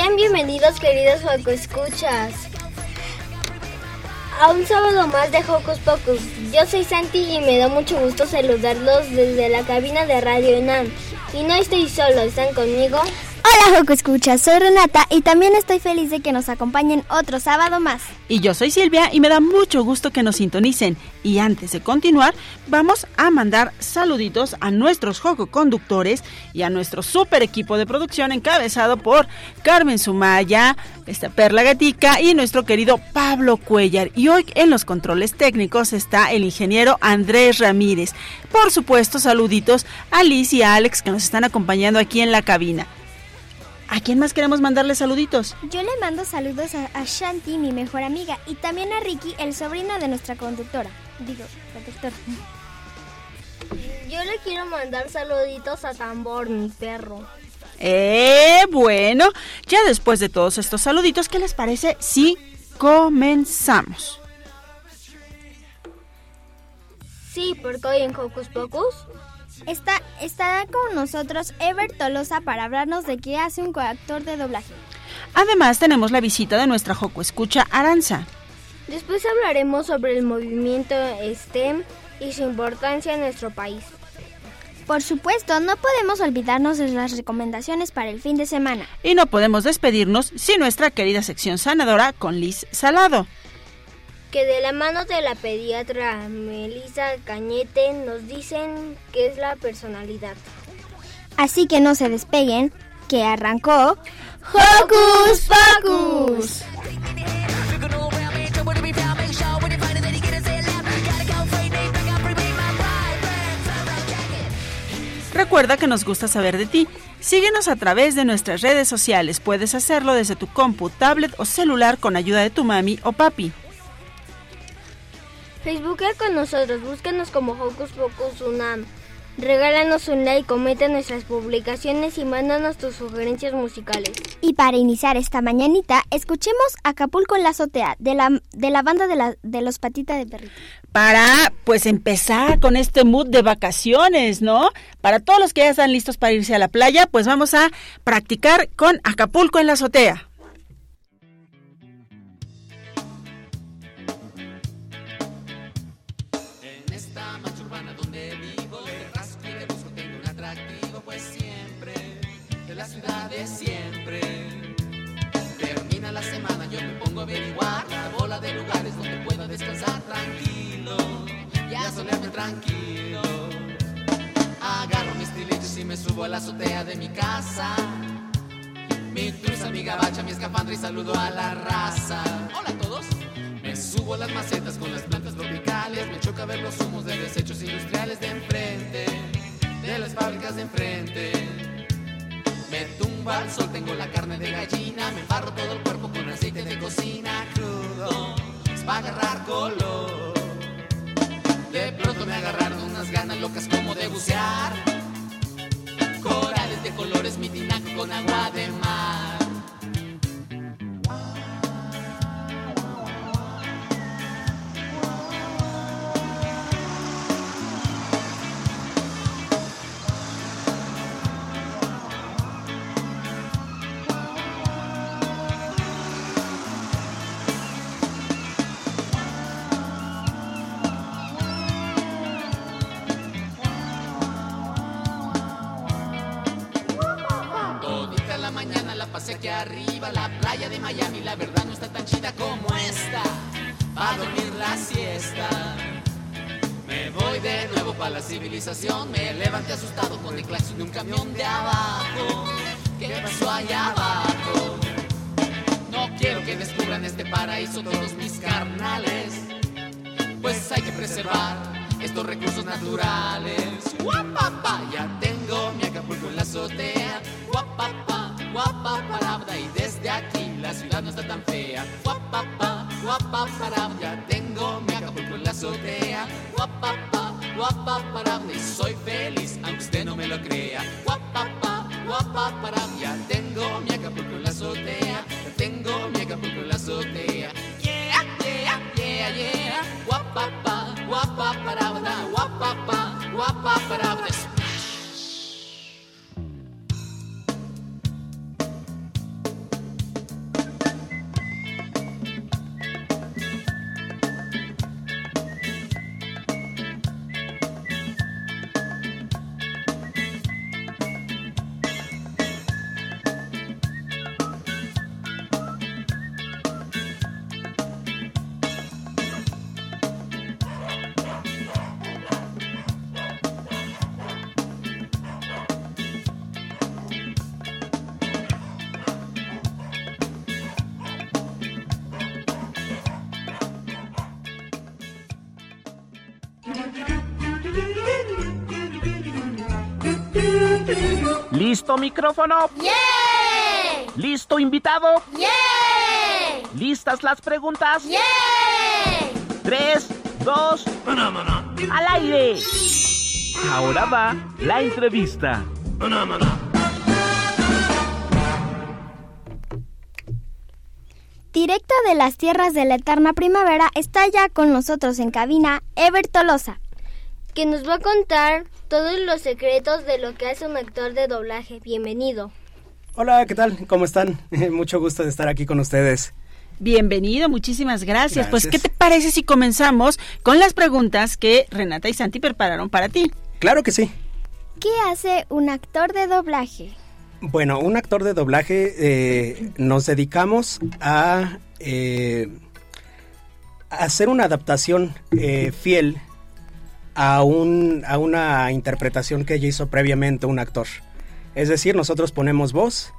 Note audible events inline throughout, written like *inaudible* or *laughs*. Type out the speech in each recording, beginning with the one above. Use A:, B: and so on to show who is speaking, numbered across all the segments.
A: sean bienvenidos queridos Joco Escuchas a un sábado más de Hocus Pocus. Yo soy Santi y me da mucho gusto saludarlos desde la cabina de Radio UNAM. Y no estoy solo, están conmigo.
B: Hola Joco Escucha, soy Renata y también estoy feliz de que nos acompañen otro sábado más.
C: Y yo soy Silvia y me da mucho gusto que nos sintonicen. Y antes de continuar, vamos a mandar saluditos a nuestros Joco conductores y a nuestro super equipo de producción encabezado por Carmen Sumaya, esta Perla Gatica y nuestro querido Pablo Cuellar. Y hoy en los controles técnicos está el ingeniero Andrés Ramírez. Por supuesto, saluditos a Liz y a Alex que nos están acompañando aquí en la cabina. ¿A quién más queremos mandarle saluditos?
B: Yo le mando saludos a, a, Shanti, mi mejor amiga, y también a Ricky, el sobrino de nuestra conductora. Digo, conductor.
A: Yo le quiero mandar saluditos a Tambor, mi perro.
C: Eh, bueno, ya después de todos estos saluditos, ¿qué les parece si comenzamos?
A: Sí, porque hoy en Hocus Pocus
B: Está, estará con nosotros Ever Tolosa para hablarnos de qué hace un coactor de doblaje.
C: Además tenemos la visita de nuestra Joco Escucha Aranza.
A: Después hablaremos sobre el movimiento STEM y su importancia en nuestro país.
B: Por supuesto, no podemos olvidarnos de las recomendaciones para el fin de semana.
C: Y no podemos despedirnos sin nuestra querida sección sanadora con Liz Salado
A: que de la mano de la pediatra Melissa Cañete nos dicen qué es la personalidad.
B: Así que no se despeguen, que arrancó
D: Hocus Pocus.
C: Recuerda que nos gusta saber de ti. Síguenos a través de nuestras redes sociales. Puedes hacerlo desde tu compu, tablet o celular con ayuda de tu mami o papi.
A: Facebookea con nosotros, búscanos como Hocus Pocus Unam. Regálanos un like, comenta nuestras publicaciones y mándanos tus sugerencias musicales.
B: Y para iniciar esta mañanita, escuchemos Acapulco en la azotea de la, de la banda de, la, de los patitas de perrito.
C: Para, pues, empezar con este mood de vacaciones, ¿no? Para todos los que ya están listos para irse a la playa, pues vamos a practicar con Acapulco en la azotea.
E: Puedo descansar tranquilo y a solearme tranquilo. Agarro mis tiliches y me subo a la azotea de mi casa. Mi truza, mi gabacha, mi escafandra y saludo a la raza. Hola a todos. Me subo a las macetas con las plantas tropicales. Me choca ver los humos de desechos industriales de enfrente, de las fábricas de enfrente. Me tumba al sol, tengo la carne de gallina, me embarro todo el cuerpo con aceite de cocina crudo, es para agarrar color. De pronto me agarraron unas ganas locas como de bucear, corales de colores, mi tinaco con agua de mar. Descubran este paraíso todos mis carnales, pues hay que preservar estos recursos naturales. Guapapa, ya tengo mi Acapulco en la azotea. Guapapa, guapapa, y desde aquí la ciudad no está tan fea. Guapapa, guapapa, ya tengo mi Acapulco en la azotea. Guapapa, guapapa, y soy feliz aunque usted no me lo crea. Guapapa, guapapa, ya tengo mi Acapulco en la azotea. pa pa, wa pa pa da wa da, wa pa pa, wa pa pa da.
F: ¿Listo micrófono?
G: ¡Yeah!
F: ¿Listo invitado?
G: ¡Yeah!
F: ¿Listas las preguntas?
G: ¡Yeah!
F: Tres, dos, al aire. Ahora va la entrevista.
B: Directo de las tierras de la eterna primavera está ya con nosotros en cabina Ever Tolosa,
A: que nos va a contar todos los secretos de lo que hace un actor de doblaje. Bienvenido.
H: Hola, ¿qué tal? ¿Cómo están? *laughs* Mucho gusto de estar aquí con ustedes.
C: Bienvenido, muchísimas gracias. Pues, ¿qué te parece si comenzamos con las preguntas que Renata y Santi prepararon para ti?
H: Claro que sí.
B: ¿Qué hace un actor de doblaje?
H: Bueno, un actor de doblaje eh, nos dedicamos a eh, hacer una adaptación eh, fiel a, un, a una interpretación que ella hizo previamente un actor. Es decir, nosotros ponemos voz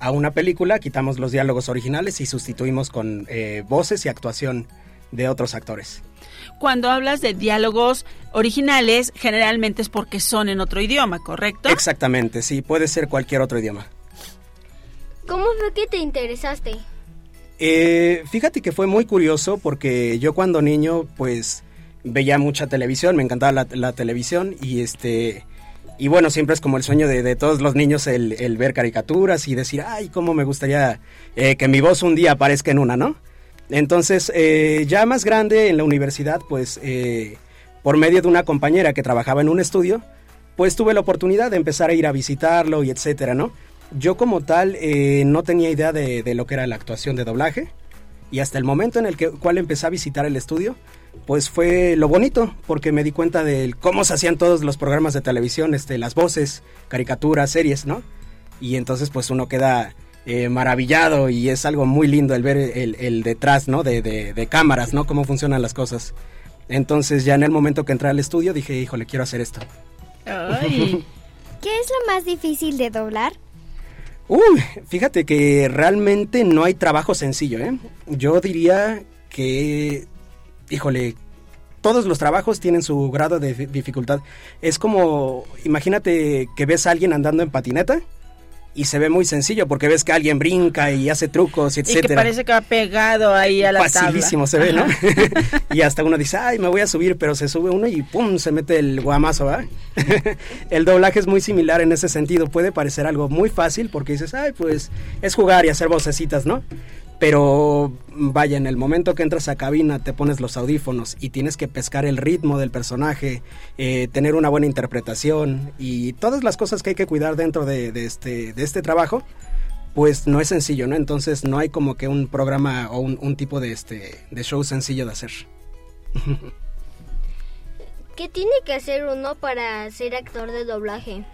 H: a una película, quitamos los diálogos originales y sustituimos con eh, voces y actuación de otros actores.
C: Cuando hablas de diálogos originales, generalmente es porque son en otro idioma, ¿correcto?
H: Exactamente, sí, puede ser cualquier otro idioma.
A: ¿Cómo fue que te interesaste?
H: Eh, fíjate que fue muy curioso porque yo cuando niño, pues veía mucha televisión, me encantaba la, televisión y este... Y bueno, siempre es como el sueño de, todos los niños el, ver caricaturas y decir, ay, cómo me gustaría eh, que mi voz un día aparezca en una, ¿no? Entonces, eh, ya más grande en la universidad, pues, eh, por medio de una compañera que trabajaba en un estudio, pues tuve la oportunidad de empezar a ir a visitarlo y etcétera, ¿no? Yo como tal no tenía idea de, de, lo que era la actuación de doblaje y hasta el momento en el que, cual empecé a visitar el estudio, pues fue lo bonito, porque me di cuenta de cómo se hacían todos los programas de televisión, este, las voces, caricaturas, series, ¿no? Y entonces pues uno queda eh, maravillado y es algo muy lindo el ver el, detrás, ¿no? De, de, cámaras, ¿no? Cómo funcionan las cosas. Entonces ya en el momento que entré al estudio dije, híjole, quiero hacer esto. *laughs*
B: ¿Qué es lo más difícil de doblar?
H: Uy, fíjate que realmente no hay trabajo sencillo, ¿eh? Yo diría que híjole, todos los trabajos tienen su grado de dificultad. Es como, imagínate que ves a alguien andando en patineta y se ve muy sencillo porque ves que alguien brinca y hace trucos, etcétera.
C: Y que parece que va pegado ahí a la
H: Facilísimo se ve, ¿no? *laughs* y hasta uno dice, ay, me voy a subir, pero se sube uno y pum, se mete el guamazo, ¿verdad? *laughs* el doblaje es muy similar en ese sentido. Puede parecer algo muy fácil porque dices, ay, pues es jugar y hacer vocecitas, ¿no? Pero vaya, en el momento que entras a cabina, te pones los audífonos y tienes que pescar el ritmo del personaje, eh, tener una buena interpretación y todas las cosas que hay que cuidar dentro de, este, de este trabajo, pues no es sencillo, ¿no? Entonces no hay como que un programa o un, un tipo de, este, de show sencillo de hacer.
A: ¿Qué tiene que hacer uno para ser actor de doblaje?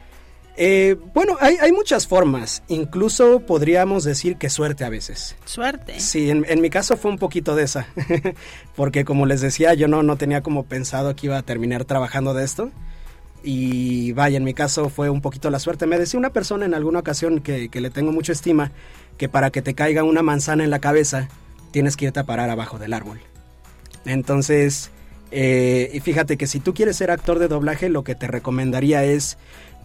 H: Eh, bueno, hay, hay, muchas formas. Incluso podríamos decir que suerte a veces.
C: Suerte.
H: Sí, en, en mi caso fue un poquito de esa. *laughs* Porque como les decía, yo no, no tenía como pensado que iba a terminar trabajando de esto. Y vaya, en mi caso fue un poquito la suerte. Me decía una persona en alguna ocasión que, que le tengo mucha estima, que para que te caiga una manzana en la cabeza, tienes que irte a parar abajo del árbol. Entonces, eh, y fíjate que si tú quieres ser actor de doblaje, lo que te recomendaría es,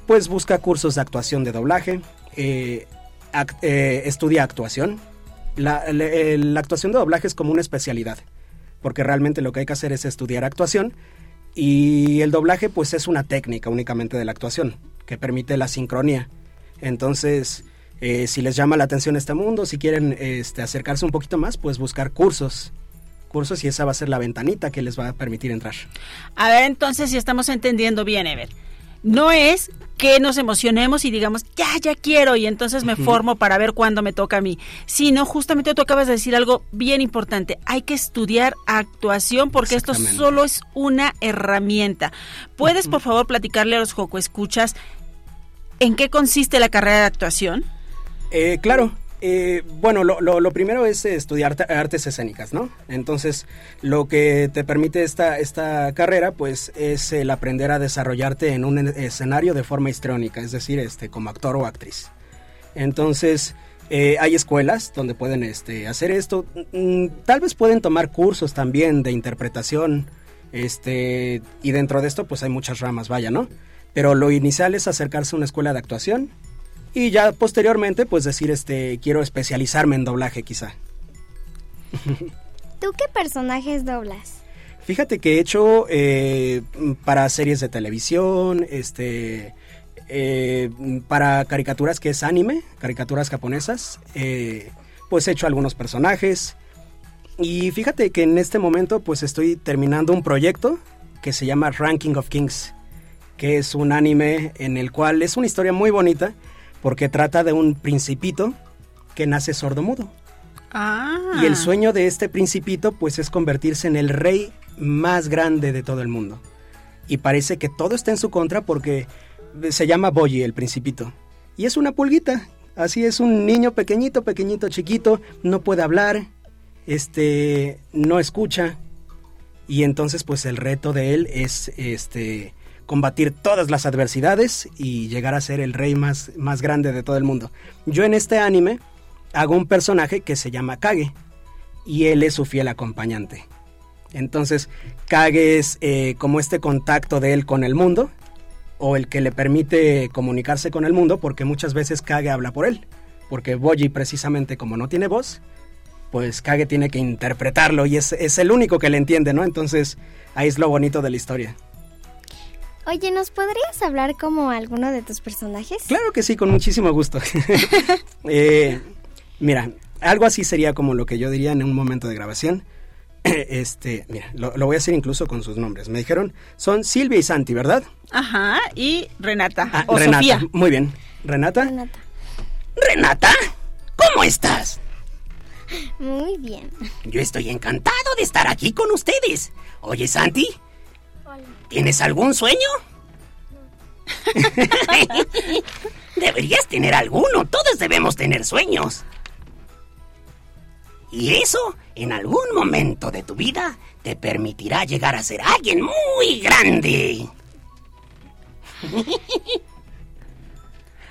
H: pues busca cursos de actuación de doblaje, eh, eh, estudia actuación. La, la, actuación de doblaje es como una especialidad, porque realmente lo que hay que hacer es estudiar actuación y el doblaje pues es una técnica únicamente de la actuación, que permite la sincronía. Entonces, eh, si les llama la atención este mundo, si quieren este, acercarse un poquito más, pues buscar cursos cursos y esa va a ser la ventanita que les va a permitir entrar.
C: A ver, entonces, si estamos entendiendo bien, Ever, no es que nos emocionemos y digamos, ya, ya quiero, y entonces me uh -huh. formo para ver cuándo me toca a mí, sino justamente tú acabas de decir algo bien importante, hay que estudiar actuación porque esto solo es una herramienta. ¿Puedes, uh -huh. por favor, platicarle a los Joco Escuchas en qué consiste la carrera de actuación?
H: Eh, claro, eh, bueno, lo, lo, lo, primero es estudiar artes escénicas, ¿no? Entonces, lo que te permite esta, esta carrera, pues, es el aprender a desarrollarte en un escenario de forma histriónica, es decir, este, como actor o actriz. Entonces, eh, hay escuelas donde pueden este, hacer esto. Mm, tal vez pueden tomar cursos también de interpretación, este, y dentro de esto, pues, hay muchas ramas, vaya, ¿no? Pero lo inicial es acercarse a una escuela de actuación y ya posteriormente pues decir este quiero especializarme en doblaje quizá.
B: ¿Tú qué personajes doblas?
H: Fíjate que he hecho eh, para series de televisión, este, eh, para caricaturas que es anime, caricaturas japonesas, eh, pues he hecho algunos personajes. Y fíjate que en este momento pues estoy terminando un proyecto que se llama Ranking of Kings, que es un anime en el cual es una historia muy bonita porque trata de un principito que nace sordomudo.
C: Ah.
H: Y el sueño de este principito pues es convertirse en el rey más grande de todo el mundo. Y parece que todo está en su contra porque se llama Boyi el principito. Y es una pulguita. Así es un niño pequeñito, pequeñito, chiquito, no puede hablar, este no escucha. Y entonces pues el reto de él es este combatir todas las adversidades y llegar a ser el rey más, más grande de todo el mundo. Yo en este anime hago un personaje que se llama Kage y él es su fiel acompañante. Entonces, Kage es eh, como este contacto de él con el mundo o el que le permite comunicarse con el mundo porque muchas veces Kage habla por él. Porque Boji precisamente como no tiene voz, pues Kage tiene que interpretarlo y es, es el único que le entiende, ¿no? Entonces, ahí es lo bonito de la historia.
B: Oye, ¿nos podrías hablar como alguno de tus personajes?
H: Claro que sí, con muchísimo gusto. *laughs* *laughs* eh, mira, algo así sería como lo que yo diría en un momento de grabación. *clears throat* Este, mira, lo, lo, voy a hacer incluso con sus nombres. Me dijeron, son Silvia y Santi, ¿verdad?
C: Ajá, y Renata.
H: Ah,
C: o
H: Renata,
C: Sofía.
H: muy bien. ¿Renata?
B: Renata.
I: ¿Renata? ¿Cómo estás?
B: Muy bien.
I: Yo estoy encantado de estar aquí con ustedes. Oye, Santi, ¿Tienes algún sueño? *laughs* Deberías tener alguno. Todos debemos tener sueños. Y eso, en algún momento de tu vida, te permitirá llegar a ser alguien muy grande. *laughs*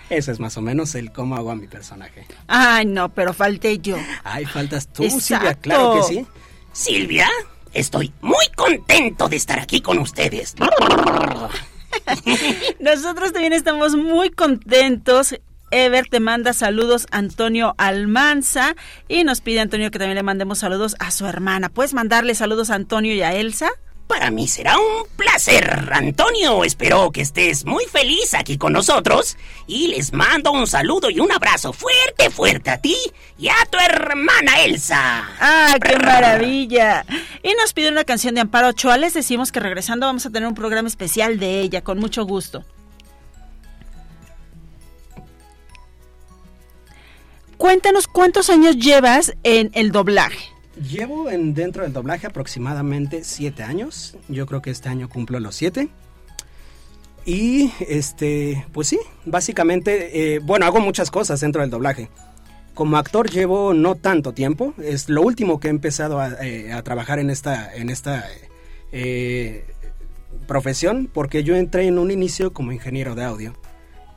H: Ese es más o menos el cómo hago a mi personaje.
C: Ay, no, pero falté yo.
H: Ay, faltas tú,
C: Exacto.
H: Silvia, claro que sí.
I: Silvia, Estoy muy contento de estar aquí con ustedes. *laughs*
C: Nosotros también estamos muy contentos. Ever te manda saludos Antonio Almanza y nos pide Antonio que también le mandemos saludos a su hermana. ¿Puedes mandarle saludos a Antonio y a Elsa?
I: Para mí será un placer, Antonio. Espero que estés muy feliz aquí con nosotros. Y les mando un saludo y un abrazo fuerte, fuerte a ti y a tu hermana Elsa.
C: ¡Ah, qué maravilla! Y nos pide una canción de Amparo Ochoa. Les decimos que regresando vamos a tener un programa especial de ella, con mucho gusto. Cuéntanos cuántos años llevas en el doblaje.
H: Llevo en, dentro del doblaje aproximadamente siete años. Yo creo que este año cumplo los siete. Y este, pues sí, básicamente, eh, bueno, hago muchas cosas dentro del doblaje. Como actor llevo no tanto tiempo, es lo último que he empezado a, eh, trabajar en esta, en esta eh, profesión, porque yo entré en un inicio como ingeniero de audio.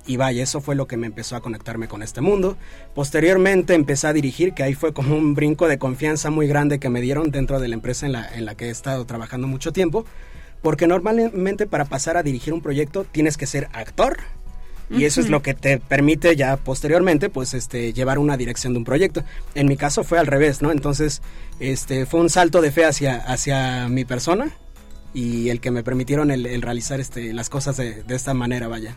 H: Y vaya, eso fue lo que me empezó a conectarme con este mundo. Posteriormente empecé a dirigir, que ahí fue como un brinco de confianza muy grande que me dieron dentro de la empresa en la, en la que he estado trabajando mucho tiempo. Porque normalmente para pasar a dirigir un proyecto tienes que ser actor. Y eso es lo que te permite ya posteriormente, pues, este, llevar una dirección de un proyecto. En mi caso fue al revés, ¿no? Entonces, este, fue un salto de fe hacia, hacia mi persona y el que me permitieron el, el realizar, este, las cosas de, de esta manera, vaya.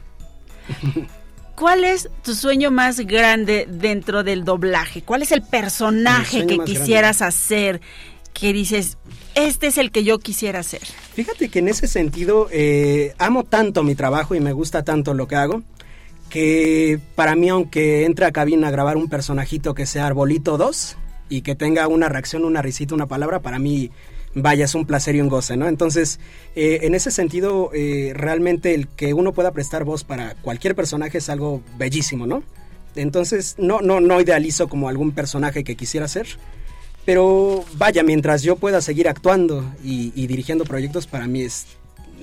C: ¿Cuál es tu sueño más grande dentro del doblaje? ¿Cuál es el personaje que quisieras hacer? Que dices, este es el que yo quisiera hacer.
H: Fíjate que en ese sentido eh, amo tanto mi trabajo y me gusta tanto lo que hago que para mí aunque entre a cabina a grabar un personajito que sea Arbolito 2 y que tenga una reacción, una risita, una palabra, para mí vaya, es un placer y un goce, ¿no? Entonces, eh, en ese sentido, eh, realmente el que uno pueda prestar voz para cualquier personaje es algo bellísimo, ¿no? Entonces, no, no, no idealizo como algún personaje que quisiera ser, pero vaya, mientras yo pueda seguir actuando y, y dirigiendo proyectos, para mí es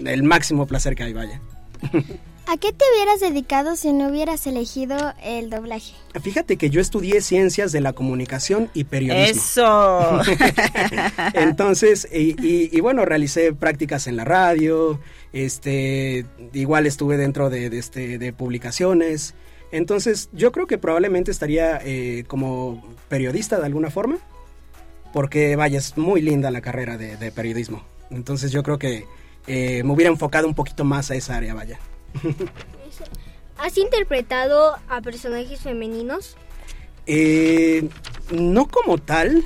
H: el máximo placer que hay, vaya. *laughs*
B: ¿A qué te hubieras dedicado si no hubieras elegido el doblaje?
H: Fíjate que yo estudié ciencias de la comunicación y periodismo.
C: Eso. *laughs* *laughs*
H: Entonces, y, y- y bueno, realicé prácticas en la radio, este, igual estuve dentro de, de este, de publicaciones. Entonces, yo creo que probablemente estaría eh, como periodista de alguna forma, porque vaya, es muy linda la carrera de, de periodismo. Entonces, yo creo que eh, me hubiera enfocado un poquito más a esa área, vaya. *laughs*
A: ¿Has interpretado a personajes femeninos?
H: Eh, no como tal,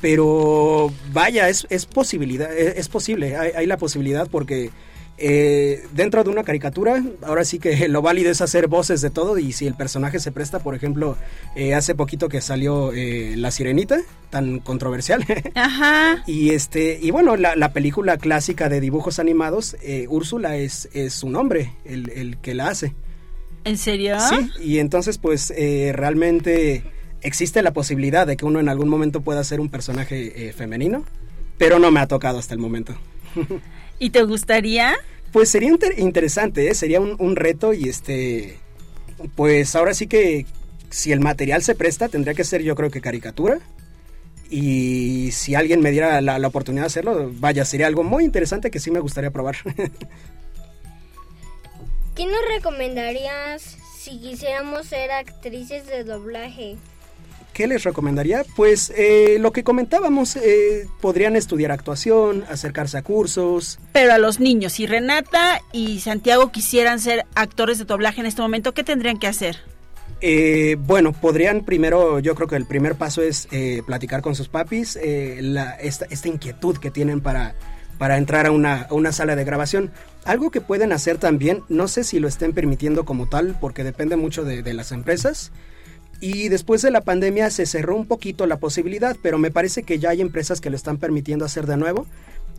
H: pero vaya, es, posibilidad, es, es posible, hay, hay la posibilidad porque eh, dentro de una caricatura, ahora sí que *laughs* lo válido es hacer voces de todo y si el personaje se presta, por ejemplo, eh, hace poquito que salió eh, La Sirenita, tan controversial. *laughs*
C: Ajá.
H: Y este, y bueno, la, la película clásica de dibujos animados, eh, Úrsula es, es su nombre, el, el que la hace.
C: ¿En serio?
H: Sí, y entonces pues eh, realmente existe la posibilidad de que uno en algún momento pueda ser un personaje eh, femenino, pero no me ha tocado hasta el momento. *laughs*
C: ¿Y te gustaría?
H: Pues sería inter- interesante, ¿eh? sería un, un reto y este, pues ahora sí que si el material se presta tendría que ser yo creo que caricatura. Y si alguien me diera la, la oportunidad de hacerlo, vaya, sería algo muy interesante que sí me gustaría probar. *laughs*
A: ¿Qué nos recomendarías si quisiéramos ser actrices de doblaje?
H: ¿Qué les recomendaría? Pues eh, lo que comentábamos, eh, podrían estudiar actuación, acercarse a cursos.
C: Pero a los niños, si Renata y Santiago quisieran ser actores de doblaje en este momento, ¿qué tendrían que hacer?
H: Eh, bueno, podrían primero, yo creo que el primer paso es platicar con sus papis, la- esta, esta inquietud que tienen para, para entrar a una, a una sala de grabación. Algo que pueden hacer también, no sé si lo estén permitiendo como tal, porque depende mucho de, de las empresas. Y después de la pandemia se cerró un poquito la posibilidad, pero me parece que ya hay empresas que lo están permitiendo hacer de nuevo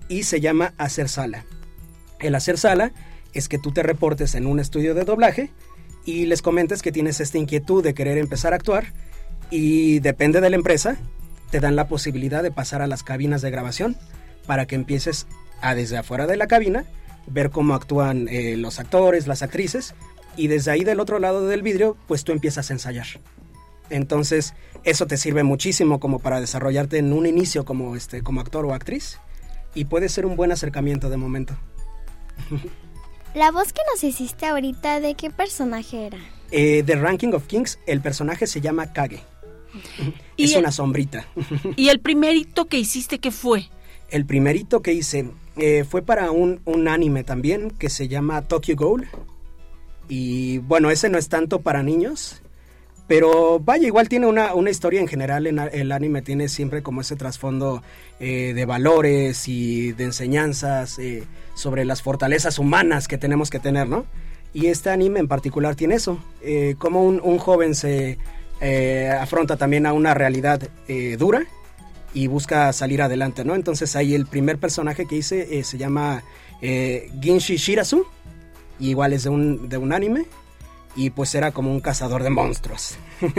H: y se llama hacer sala. El hacer sala es que tú te reportes en un estudio de doblaje y les comentes que tienes esta inquietud de querer empezar a actuar y depende de la empresa, te dan la posibilidad de pasar a las cabinas de grabación para que empieces a desde afuera de la cabina ver cómo actúan eh, los actores, las actrices y desde ahí del otro lado del vidrio pues tú empiezas a ensayar. Entonces, eso te sirve muchísimo como para desarrollarte en un inicio como este como actor o actriz y puede ser un buen acercamiento de momento. *laughs*
B: La voz que nos hiciste ahorita, ¿de qué personaje era?
H: Eh, The Ranking of Kings, el personaje se llama Kage. *laughs*
C: Y
H: es
C: el-
H: una sombrita. *laughs*
C: ¿Y el primerito que hiciste qué fue?
H: El primerito que hice eh, fue para un, un anime también que se llama Tokyo Ghoul. Y bueno, ese no es tanto para niños. Pero vaya, igual tiene una, una historia en general. El anime tiene siempre como ese trasfondo eh, de valores y de enseñanzas eh, sobre las fortalezas humanas que tenemos que tener, ¿no? Y este anime en particular tiene eso. eh, como un, un joven se afronta también a una realidad dura y busca salir adelante, ¿no? Entonces ahí el primer personaje que hice se llama Ginshi Shirazu y igual es de un, de un anime, y pues era como un cazador de monstruos. *laughs*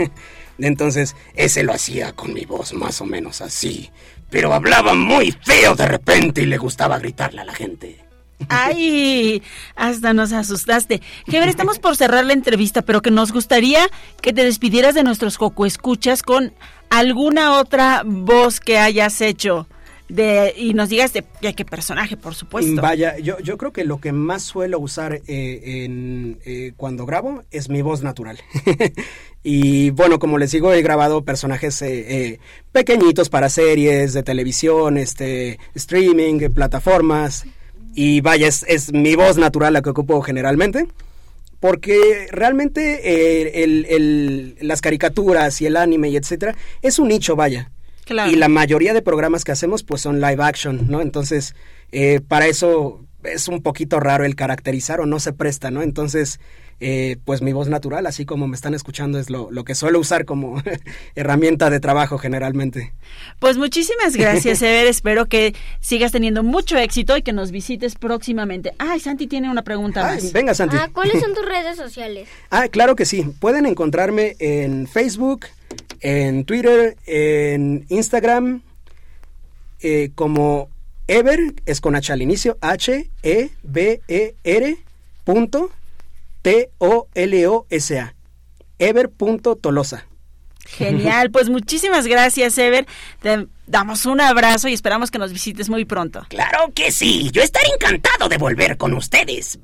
H: Entonces, ese lo hacía con mi voz más o menos así, pero hablaba muy feo de repente y le gustaba gritarle a la gente.
C: Ay, hasta nos asustaste. Heber, estamos por cerrar la entrevista, pero que nos gustaría que te despidieras de nuestros Joco Escuchas con alguna otra voz que hayas hecho. De, y nos digas de, qué personaje, por supuesto.
H: Vaya, yo, yo creo que lo que más suelo usar eh, eh, cuando grabo es mi voz natural. *laughs* y bueno, como les digo, he grabado personajes eh, pequeñitos para series de televisión, este, streaming, plataformas. Y vaya, es, mi voz natural la que ocupo generalmente. Porque realmente el, las caricaturas y el anime y etcétera es un nicho, vaya. Y la mayoría de programas que hacemos pues son live action, ¿no? Entonces, eh, para eso es un poquito raro el caracterizar o no se presta, ¿no? Entonces, eh, pues mi voz natural, así como me están escuchando, es lo, lo que suelo usar como *laughs* herramienta de trabajo generalmente.
C: Pues muchísimas *laughs* gracias, Ever. Espero que sigas teniendo mucho éxito y que nos visites próximamente. Ay, Santi tiene una pregunta más.
H: Venga, Santi.
A: Ah, ¿Cuáles son tus *laughs* redes sociales?
H: ah, claro que sí. Pueden encontrarme en Facebook, en Twitter, en Instagram, eh, como Ever, es con H al inicio, H-E-B-E-R punto T-O-L-O-S-A. Ever.tolosa.
C: Genial, pues muchísimas gracias, Ever. Te damos un abrazo y esperamos que nos visites muy pronto.
I: Claro que sí, yo estaré encantado de volver con ustedes.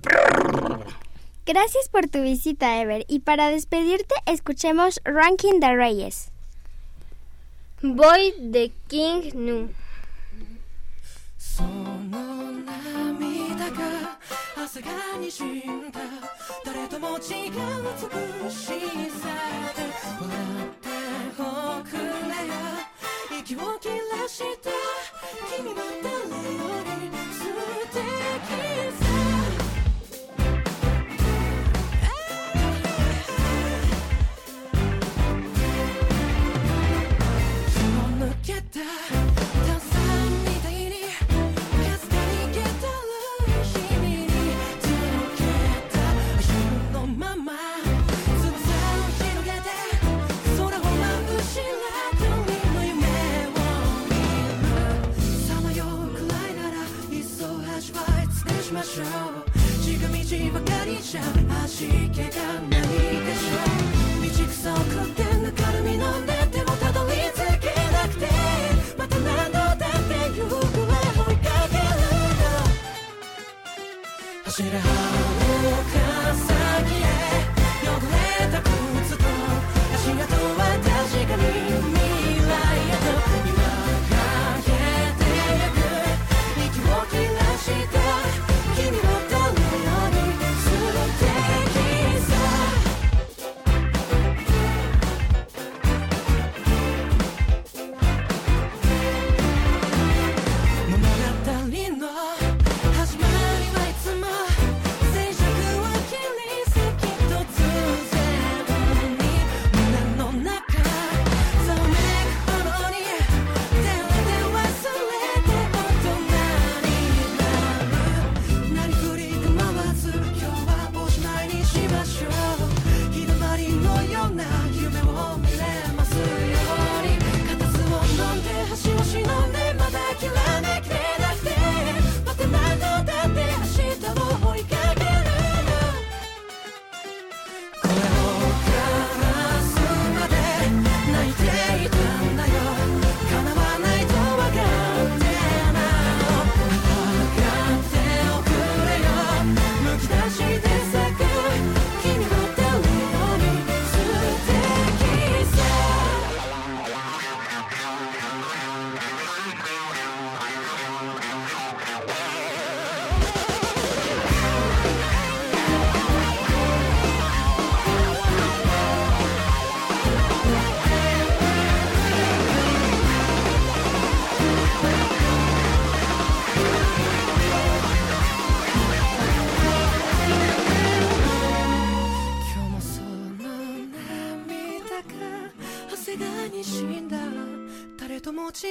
B: Gracias por tu visita, Ever. Y para despedirte, escuchemos Ranking de Reyes.
A: Voy de King Nu.
J: 朝がにじんだ。誰とも違う美しさで笑っておくれよ息を切らした君。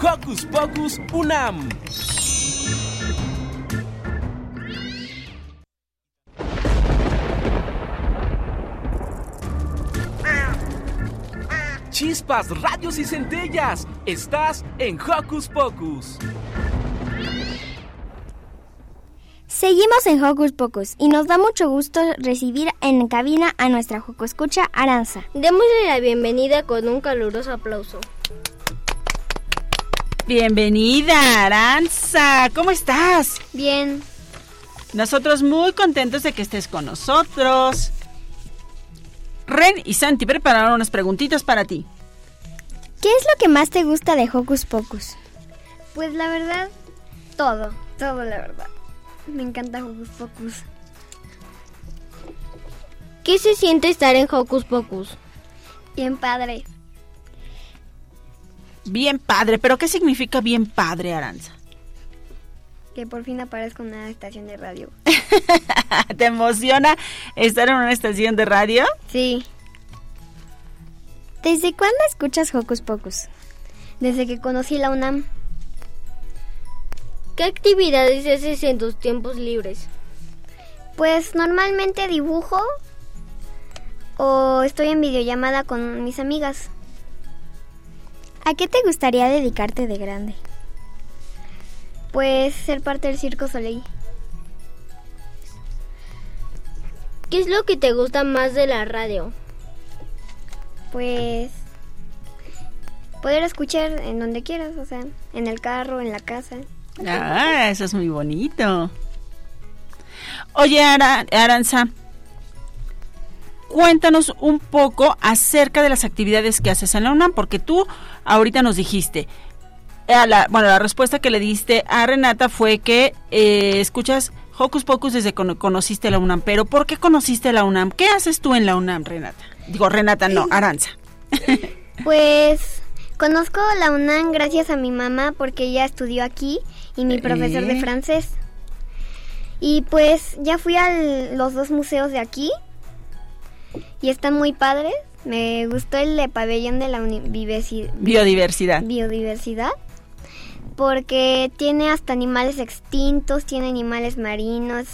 K: Hocus Pocus Unam. Chispas, radios y centellas. Estás en Hocus Pocus.
B: Seguimos en Hocus Pocus y nos da mucho gusto recibir en cabina a nuestra Joco Escucha Aranza.
A: Démosle la bienvenida con un caluroso aplauso.
C: Bienvenida, Aranza. ¿Cómo estás?
A: Bien.
C: Nosotros muy contentos de que estés con nosotros. Ren y Santi prepararon unas preguntitas para ti.
B: ¿Qué es lo que más te gusta de Hocus Pocus?
L: Pues la verdad, todo, todo la verdad. Me encanta Hocus Pocus.
A: ¿Qué se siente estar en Hocus Pocus?
L: Bien padre.
C: Bien padre, pero ¿qué significa bien padre, Aranza?
L: Que por fin aparezco en una estación de radio. *laughs*
C: ¿Te emociona estar en una estación de radio?
L: Sí.
B: ¿Desde cuándo escuchas Hocus Pocus?
L: Desde que conocí la UNAM.
A: ¿Qué actividades haces en tus tiempos libres?
L: Pues normalmente dibujo o estoy en videollamada con mis amigas.
B: ¿A qué te gustaría dedicarte de grande?
L: Pues ser parte del Circo Soleil.
A: ¿Qué es lo que te gusta más de la radio?
L: Pues poder escuchar en donde quieras, o sea, en el carro, en la casa.
C: Ah, eso es muy bonito. Oye, Ara- Aranza, cuéntanos un poco acerca de las actividades que haces en la UNAM, porque tú ahorita nos dijiste, la- bueno, la respuesta que le diste a Renata fue que eh, escuchas Hocus Pocus desde que conociste la UNAM, pero ¿por qué conociste la UNAM? ¿Qué haces tú en la UNAM, Renata? Digo, Renata, no, Aranza. *laughs*
L: Pues conozco la UNAM gracias a mi mamá porque ella estudió aquí y mi profesor de
C: Eh.
L: francés. Y pues ya fui a los dos museos de aquí y están muy padres. Me gustó el de pabellón de la.
C: Biodiversidad.
L: biodiversidad porque tiene hasta animales extintos, tiene animales marinos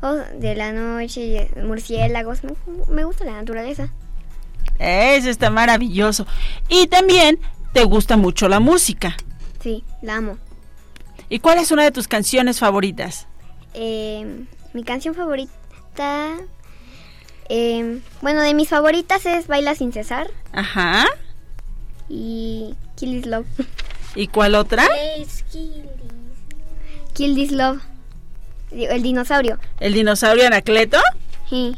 L: oh, de la noche, y murciélagos. Me, me gusta la naturaleza.
C: Eso está maravilloso. Y también te gusta mucho la música.
L: Sí, la amo.
C: ¿Y cuál es una de tus canciones favoritas?
L: Eh, mi canción favorita, eh, bueno, de mis favoritas es Baila sin cesar
C: Ajá.
L: y Kill This Love.
C: ¿Y cuál otra?
L: Kill This Love. El dinosaurio.
C: ¿El dinosaurio Anacleto?
L: Sí.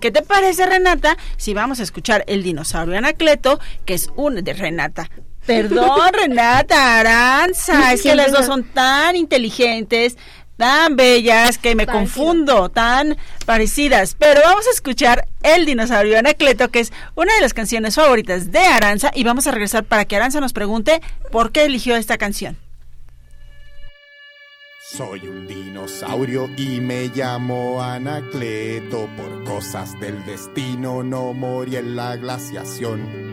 C: ¿Qué te parece, Renata, si vamos a escuchar El dinosaurio Anacleto, que es un de Renata? Perdón, *laughs* Renata, Aranza, es que las dos son tan inteligentes, tan bellas, que me
L: Parecido.
C: confundo, tan parecidas. Pero vamos a escuchar El dinosaurio Anacleto, que es una de las canciones favoritas de Aranza, y vamos a regresar para que Aranza nos pregunte por qué eligió esta canción.
M: Soy un dinosaurio y me llamo Anacleto. Por cosas del destino no morí en la glaciación.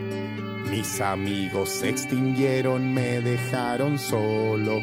M: Mis amigos se extinguieron, me dejaron solo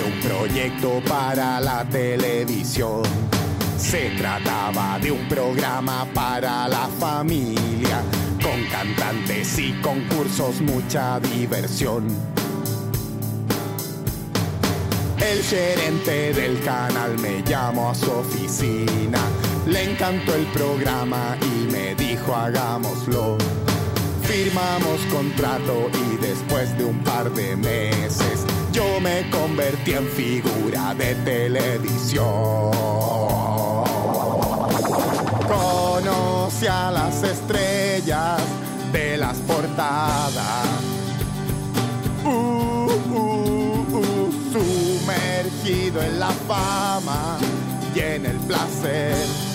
M: proyecto para la televisión. Se trataba de un programa para la familia, con cantantes y concursos, mucha diversión. El gerente del canal me llamó a su oficina Le encantó el programa y me dijo hagámoslo. Firmamos contrato y después de un par de meses yo me convertí en figura de televisión. Conocí a las estrellas de las portadas. Uh, uh, uh, sumergido en la fama y en el placer.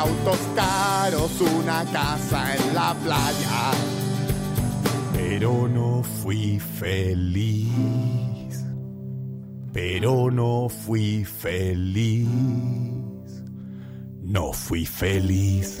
M: Autos caros, una casa en la playa, pero no fui feliz. Pero no fui feliz. No fui feliz.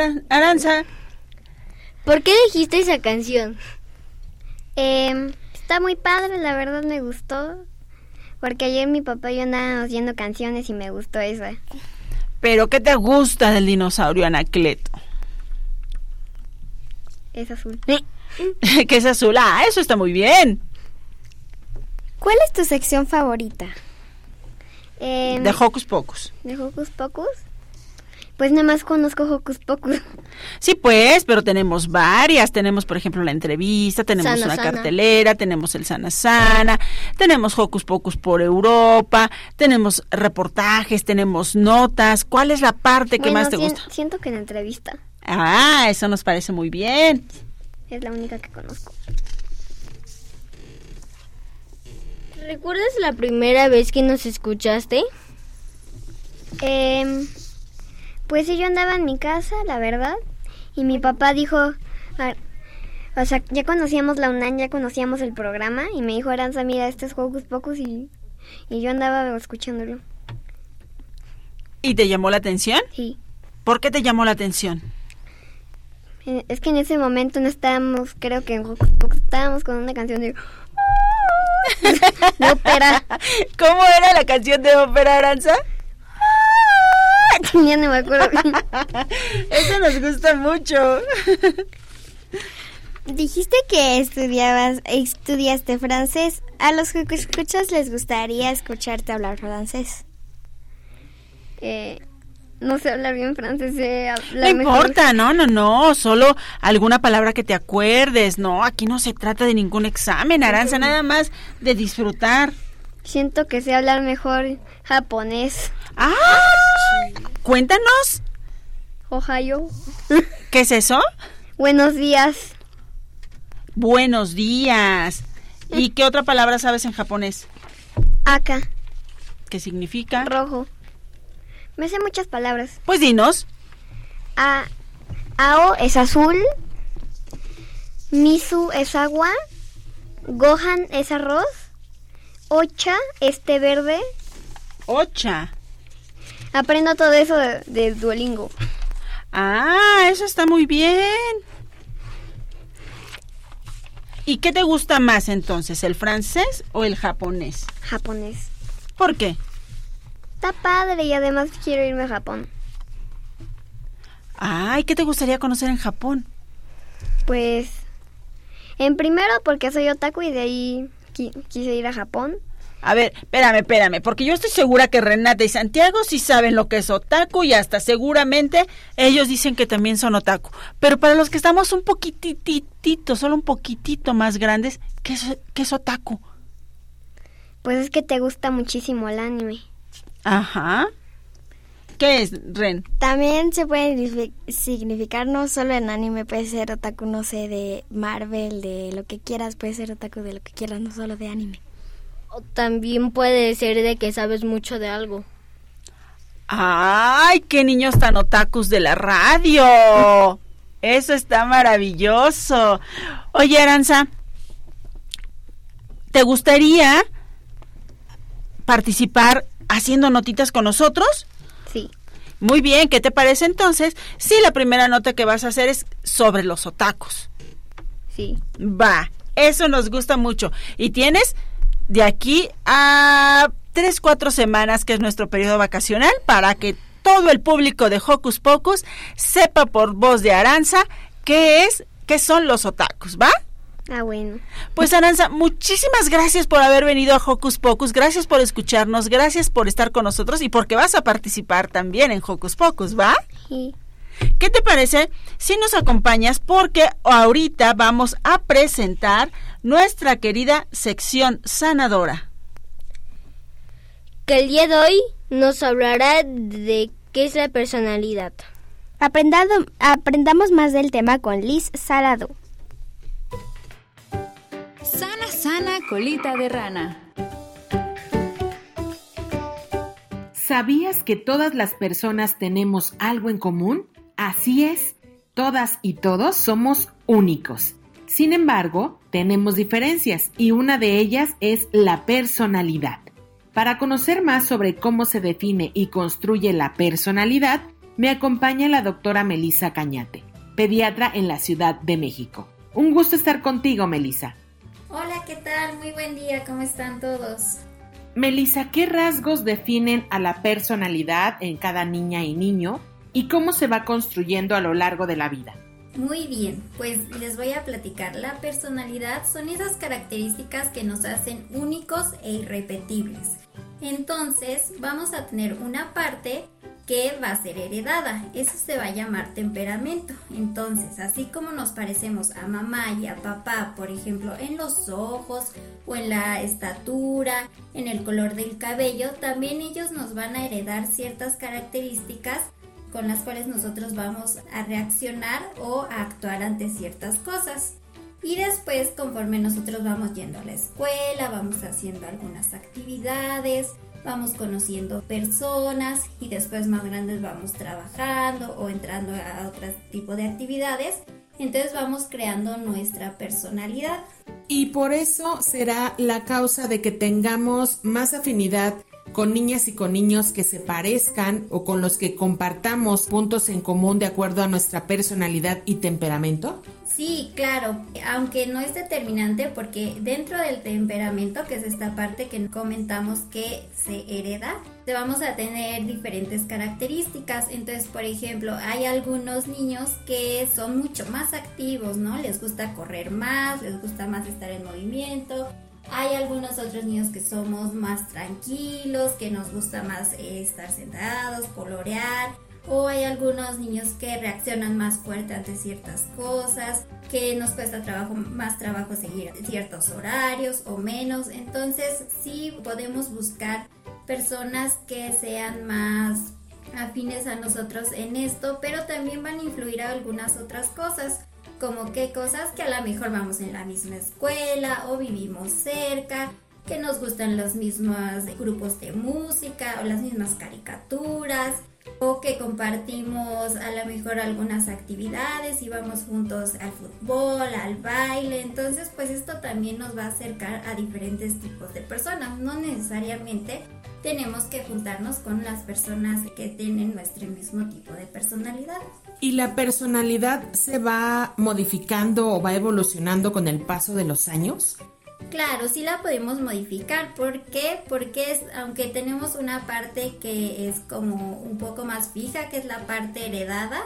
C: Aran- Aranza,
A: ¿Por qué elegiste esa canción?
L: Em, está muy padre, la verdad me gustó. Porque ayer mi papá y yo andábamos haciendo canciones y me gustó esa.
C: ¿pero qué te gusta del dinosaurio Anacleto?
L: Es azul. *laughs*
C: que es azul. Ah, eso está muy bien.
B: ¿Cuál es tu sección favorita?
L: Em,
C: De Hocus Pocus.
L: ¿De Hocus Pocus? Pues nada más conozco Hocus Pocus. *laughs*
C: Sí, pues, pero tenemos varias. Tenemos, por ejemplo, la entrevista, tenemos
L: Sana
C: una
L: Sana.
C: cartelera, tenemos el Sana Sana, tenemos Hocus Pocus por Europa, tenemos reportajes, tenemos notas. ¿Cuál es la parte que
L: Bueno,
C: más te gusta?
L: Siento que la entrevista
C: Ah, eso nos parece muy bien.
L: es la única que conozco.
A: ¿Recuerdas la primera vez que nos escuchaste?
L: Em, pues sí, yo andaba en mi casa, la verdad. Y mi papá dijo, "Ah, o sea, ya conocíamos la UNAM, ya conocíamos el programa. Y me dijo, Aranza, mira, este es Hocus Pocus. Y, y yo andaba escuchándolo.
C: ¿Y te llamó la atención?
L: Sí.
C: ¿Por qué te llamó la atención?
L: Eh, Es que en ese momento no estábamos, creo que en Hocus Pocus estábamos con una canción de... *laughs* de ópera. *laughs*
C: ¿Cómo era la canción de ópera Aranza? *laughs*
L: ya no me acuerdo. *laughs*
C: Eso nos gusta mucho.
B: Dijiste que estudiabas, estudiaste francés. A los que escuchas les gustaría escucharte hablar francés.
L: Eh, no sé hablar bien francés. sé
C: No
L: mejor-
C: importa, no, no, no, solo alguna palabra que te acuerdes. No, aquí no se trata de ningún examen, Aranza, nada más de disfrutar.
L: Siento que sé hablar mejor japonés.
C: ¡Ah! Cuéntanos,
L: Ohio.
C: ¿qué es eso?
L: Buenos días.
C: Buenos días. ¿Y qué otra palabra sabes en japonés?
L: Aka.
C: ¿Qué significa?
L: Rojo. Me sé muchas palabras.
C: Pues dinos.
L: A, Ao es azul. Misu es agua. Gohan es arroz. Ocha es té verde.
C: Ocha.
L: Aprendo todo eso de, de Duolingo.
C: Ah, eso está muy bien. ¿Y qué te gusta más entonces, el francés o el japonés?
L: Japonés.
C: ¿Por qué?
L: Está padre y además quiero irme a Japón.
C: Ay, ¿qué te gustaría conocer en Japón?
L: Pues, en primero porque soy otaku y de ahí qui- quise ir a Japón.
C: A ver, espérame, espérame, porque yo estoy segura que Renata y Santiago sí saben lo que es otaku y hasta seguramente ellos dicen que también son otaku. Pero para los que estamos un poquititito, solo un poquitito más grandes, ¿qué es, qué es otaku?
L: Pues es que te gusta muchísimo el anime.
C: Ajá. ¿Qué es, Ren?
B: También se puede signifi- significar no solo en anime, puede ser otaku, no sé, de Marvel, de lo que quieras, puede ser otaku de lo que quieras, no solo de anime.
A: O también puede ser de que sabes mucho de algo.
C: ¡Ay, qué niños tan otakus de la radio! Eso está maravilloso. Oye, Aranza, ¿te gustaría participar haciendo notitas con nosotros?
L: Sí.
C: Muy bien, ¿qué te parece entonces si la primera nota que vas a hacer es sobre los otacos?
L: Sí.
C: Va, eso nos gusta mucho. Y tienes de aquí a tres, cuatro semanas, que es nuestro periodo vacacional, para que todo el público de Hocus Pocus sepa por voz de Aranza qué es, qué son los otakus, ¿va?
L: Ah, bueno.
C: Pues Aranza, muchísimas gracias por haber venido a Hocus Pocus, gracias por escucharnos, gracias por estar con nosotros y porque vas a participar también en Hocus Pocus, ¿va?
L: Sí.
C: ¿Qué te parece si nos acompañas? Porque ahorita vamos a presentar nuestra querida sección sanadora.
A: Que el día de hoy nos hablará de qué es la personalidad.
B: Aprendado, aprendamos más del tema con Liz Salado.
N: Sana, sana, colita de rana.
O: ¿Sabías que todas las personas tenemos algo en común? Así es, todas y todos somos únicos. Sin embargo, tenemos diferencias y una de ellas es la personalidad. Para conocer más sobre cómo se define y construye la personalidad, me acompaña la doctora Melisa Cañate, pediatra en la Ciudad de México. Un gusto estar contigo, Melisa.
P: Hola, ¿qué tal? Muy buen día, ¿cómo están todos?
O: Melisa, ¿qué rasgos definen a la personalidad en cada niña y niño y cómo se va construyendo a lo largo de la vida?
P: Muy bien, pues les voy a platicar. La personalidad son esas características que nos hacen únicos e irrepetibles. Entonces vamos a tener una parte que va a ser heredada. Eso se va a llamar temperamento. Entonces, así como nos parecemos a mamá y a papá, por ejemplo, en los ojos o en la estatura, en el color del cabello, también ellos nos van a heredar ciertas características con las cuales nosotros vamos a reaccionar o a actuar ante ciertas cosas. Y después, conforme nosotros vamos yendo a la escuela, vamos haciendo algunas actividades, vamos conociendo personas y después más grandes vamos trabajando o entrando a otro tipo de actividades. Entonces vamos creando nuestra personalidad.
O: Y por eso será la causa de que tengamos más afinidad con niñas y con niños que se parezcan o con los que compartamos puntos en común de acuerdo a nuestra personalidad y temperamento?
P: Sí, claro, aunque no es determinante porque dentro del temperamento, que es esta parte que comentamos que se hereda, vamos a tener diferentes características. Entonces, por ejemplo, hay algunos niños que son mucho más activos, ¿no? Les gusta correr más, les gusta más estar en movimiento, hay algunos otros niños que somos más tranquilos, que nos gusta más eh, estar sentados, colorear. O hay algunos niños que reaccionan más fuerte ante ciertas cosas, que nos cuesta trabajo, más trabajo seguir ciertos horarios o menos. Entonces sí podemos buscar personas que sean más afines a nosotros en esto, pero también van a influir algunas otras cosas como qué cosas que a lo mejor vamos en la misma escuela o vivimos cerca, que nos gustan los mismos grupos de música o las mismas caricaturas o que compartimos a lo mejor algunas actividades y vamos juntos al fútbol, al baile, entonces pues esto también nos va a acercar a diferentes tipos de personas, no necesariamente tenemos que juntarnos con las personas que tienen nuestro mismo tipo de personalidad.
O: ¿Y la personalidad se va modificando o va evolucionando con el paso de los años?
P: Claro, sí la podemos modificar. ¿Por qué? Porque es, aunque tenemos una parte que es como un poco más fija, que es la parte heredada,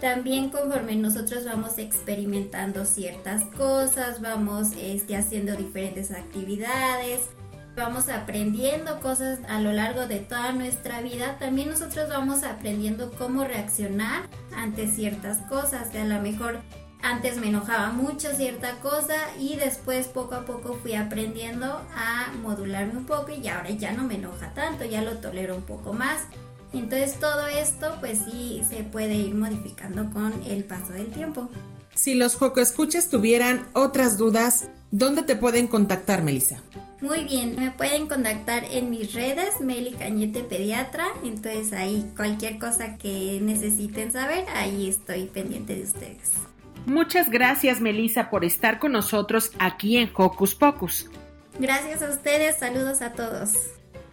P: también conforme nosotros vamos experimentando ciertas cosas, vamos este, haciendo diferentes actividades, vamos aprendiendo cosas a lo largo de toda nuestra vida, también nosotros vamos aprendiendo cómo reaccionar ante ciertas cosas, que a lo mejor antes me enojaba mucho cierta cosa y después poco a poco fui aprendiendo a modularme un poco y ahora ya no me enoja tanto, ya lo tolero un poco más. Entonces todo esto pues sí se puede ir modificando con el paso del tiempo.
O: Si los Escuchas tuvieran otras dudas ¿Dónde te pueden contactar, Melissa?
P: Muy bien, me pueden contactar en mis redes, Meli Cañete Pediatra, entonces ahí cualquier cosa que necesiten saber, ahí estoy pendiente de ustedes.
O: Muchas gracias, Melissa, por estar con nosotros aquí en Hocus Pocus.
P: Gracias a ustedes, saludos a todos.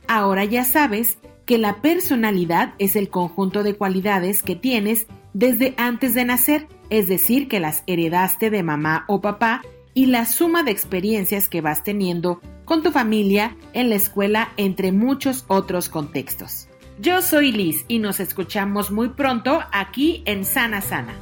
O: Ahora ya sabes que la personalidad es el conjunto de cualidades que tienes desde antes de nacer, es decir, que las heredaste de mamá o papá y la suma de experiencias que vas teniendo con tu familia, en la escuela, entre muchos otros contextos. Yo soy Liz y nos escuchamos muy pronto aquí en Sana Sana.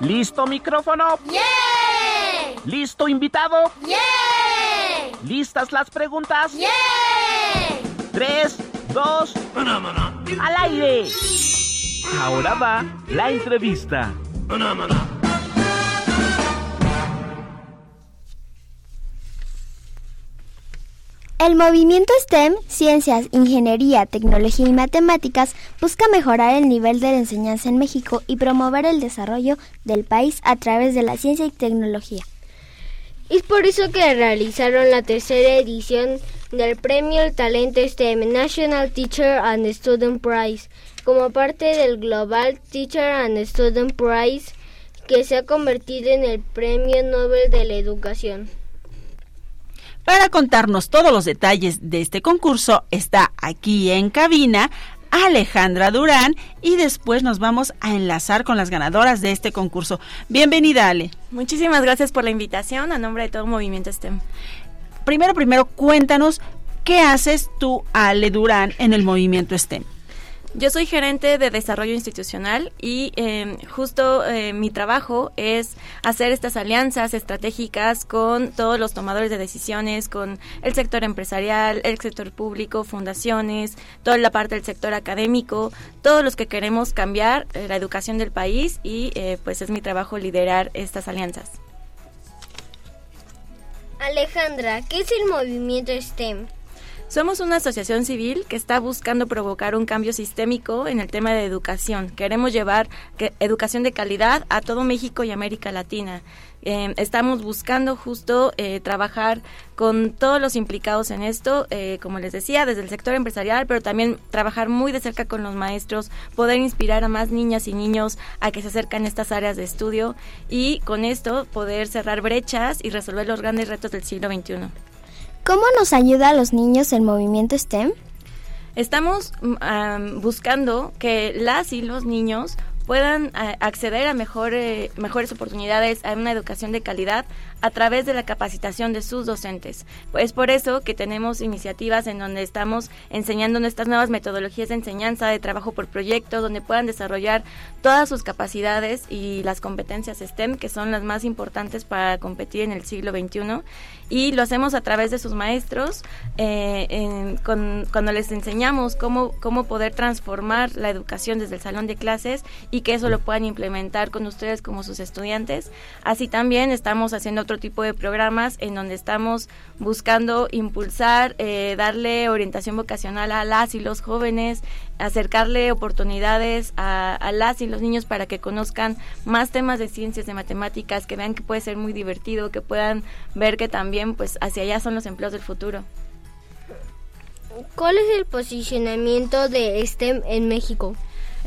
F: ¿Listo micrófono?
G: ¡Yeah!
F: ¿Listo invitado?
G: ¡Yeah!
F: ¿Listas las preguntas?
G: ¡Yeah!
F: Tres, dos, al aire. Ahora va la entrevista.
B: El movimiento STEM, Ciencias, Ingeniería, Tecnología y Matemáticas, busca mejorar el nivel de la enseñanza en México y promover el desarrollo del país a través de la ciencia y tecnología.
A: Es por eso que realizaron la tercera edición del Premio El Talento STEM National Teacher and Student Prize como parte del Global Teacher and Student Prize que se ha convertido en el Premio Nobel de la Educación.
C: Para contarnos todos los detalles de este concurso está aquí en cabina Alejandra Durán y después nos vamos a enlazar con las ganadoras de este concurso. Bienvenida Ale.
Q: Muchísimas gracias por la invitación a nombre de todo Movimiento STEM.
C: Primero, primero, cuéntanos qué haces tú, Ale Durán, en el Movimiento STEM.
Q: Yo soy gerente de desarrollo institucional y eh, justo eh, mi trabajo es hacer estas alianzas estratégicas con todos los tomadores de decisiones, con el sector empresarial, el sector público, fundaciones, toda la parte del sector académico, todos los que queremos cambiar eh, la educación del país y pues es mi trabajo liderar estas alianzas.
A: Alejandra, ¿qué es el movimiento STEM?
Q: Somos una asociación civil que está buscando provocar un cambio sistémico en el tema de educación. Queremos llevar educación de calidad a todo México y América Latina. Eh, estamos buscando justo eh, trabajar con todos los implicados en esto, eh, como les decía, desde el sector empresarial, pero también trabajar muy de cerca con los maestros, poder inspirar a más niñas y niños a que se acerquen a estas áreas de estudio y con esto poder cerrar brechas y resolver los grandes retos del siglo XXI.
B: ¿Cómo nos ayuda a los niños el movimiento STEM?
Q: Estamos um, buscando que las y los niños puedan acceder a mejores oportunidades a una educación de calidad a través de la capacitación de sus docentes. Es por eso que tenemos iniciativas en donde estamos enseñando nuestras nuevas metodologías de enseñanza, de trabajo por proyecto, donde puedan desarrollar todas sus capacidades y las competencias STEM, que son las más importantes para competir en el siglo XXI. Y lo hacemos a través de sus maestros, eh, cuando les enseñamos cómo, cómo poder transformar la educación desde el salón de clases y que eso lo puedan implementar con ustedes como sus estudiantes. Así también estamos haciendo otro tipo de programas en donde estamos buscando impulsar, eh, darle orientación vocacional a las y los jóvenes, acercarle oportunidades a, a, las y los niños para que conozcan más temas de ciencias, de matemáticas, que vean que puede ser muy divertido, que puedan ver que también pues hacia allá son los empleos del futuro.
A: ¿Cuál es el posicionamiento de STEM en México?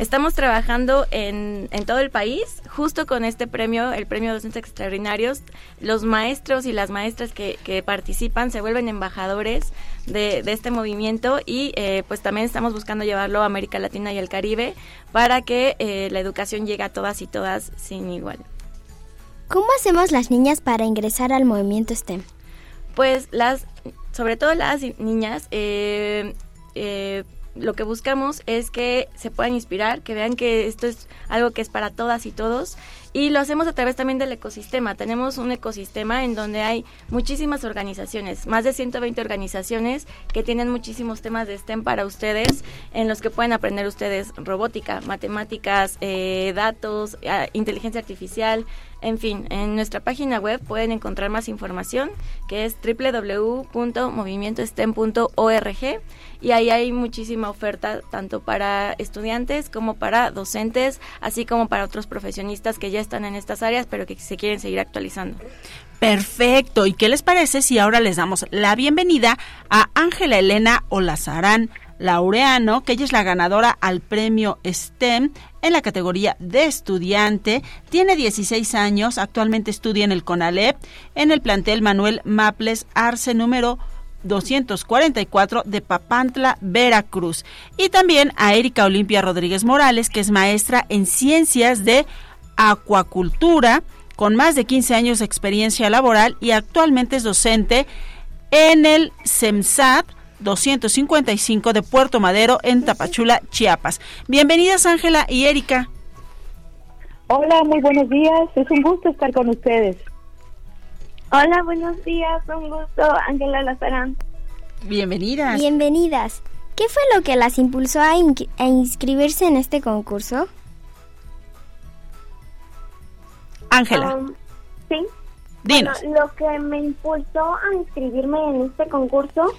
Q: Estamos trabajando en, en, todo el país, justo con este premio, el premio Docentes Extraordinarios. Los maestros y las maestras que, que participan se vuelven embajadores de, de este movimiento y eh, pues también estamos buscando llevarlo a América Latina y al Caribe para que eh, la educación llegue a todas y todas sin igual.
B: ¿Cómo hacemos las niñas para ingresar al movimiento STEM?
Q: Pues las, sobre todo las niñas, eh, eh, lo que buscamos es que se puedan inspirar, que vean que esto es algo que es para todas y todos y lo hacemos a través también del ecosistema. Tenemos un ecosistema en donde hay muchísimas organizaciones, más de 120 organizaciones que tienen muchísimos temas de STEM para ustedes, en los que pueden aprender ustedes robótica, matemáticas, eh, datos, eh, inteligencia artificial, en fin, en nuestra página web pueden encontrar más información que es www.movimientostem.org y ahí hay muchísima oferta tanto para estudiantes como para docentes, así como para otros profesionistas que ya están en estas áreas pero que se quieren seguir actualizando.
C: Perfecto. ¿Y qué les parece si ahora les damos la bienvenida a Ángela Elena Olazarán Laureano, que ella es la ganadora al premio STEM en la categoría de estudiante. Tiene 16 años, actualmente estudia en el CONALEP, en el plantel Manuel Maples Arce número 244 de Papantla, Veracruz. Y también a Erika Olimpia Rodríguez Morales, que es maestra en ciencias de acuacultura, con más de 15 años de experiencia laboral y actualmente es docente en el CEMSAT 255 de Puerto Madero en Tapachula, Chiapas. Bienvenidas Ángela y Erika.
R: Hola, muy buenos días. Es un gusto estar con ustedes.
S: Hola, buenos días. Un gusto, Ángela Lazarán.
C: Bienvenidas.
B: Bienvenidas. ¿Qué fue lo que las impulsó a, a inscribirse en este concurso?
C: Ángela.
S: Um, sí.
C: Dinos.
S: Bueno, lo que me impulsó a inscribirme en este concurso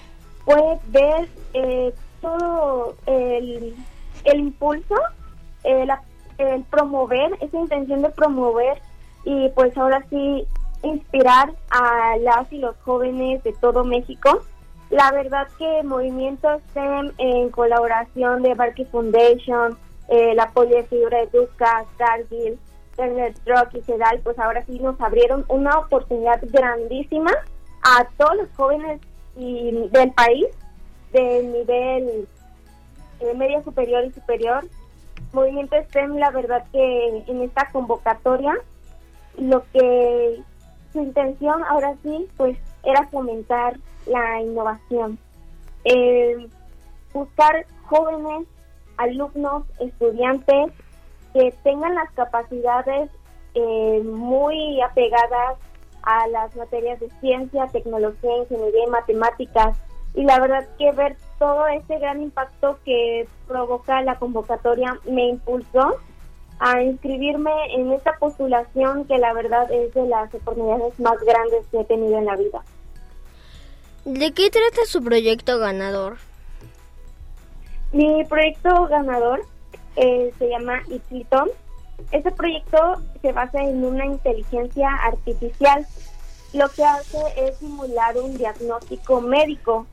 S: fue ver eh, todo el, el impulso, eh, el promover, esa intención de promover y pues ahora sí inspirar a las y los jóvenes de todo México. La verdad que Movimiento STEM en colaboración de Barkey Foundation, eh, el apoyo de Fibra Educa, Cargill, Internet Rock y Sedal, pues ahora sí nos abrieron una oportunidad grandísima a todos los jóvenes y del país de nivel eh, media superior y superior. Movimiento STEM, la verdad que en esta convocatoria, lo que su intención ahora sí, pues era fomentar la innovación. Eh, buscar jóvenes, alumnos, estudiantes que tengan las capacidades eh, muy apegadas a las materias de ciencia, tecnología, ingeniería y matemáticas. Y la verdad que ver todo ese gran impacto que provoca la convocatoria me impulsó a inscribirme en esta postulación que la verdad es de las oportunidades más grandes que he tenido en la vida.
A: ¿De qué trata su proyecto ganador?
S: Mi proyecto ganador eh, se llama Itzliton este proyecto se basa en una inteligencia artificial. Lo que hace es simular un diagnóstico médico.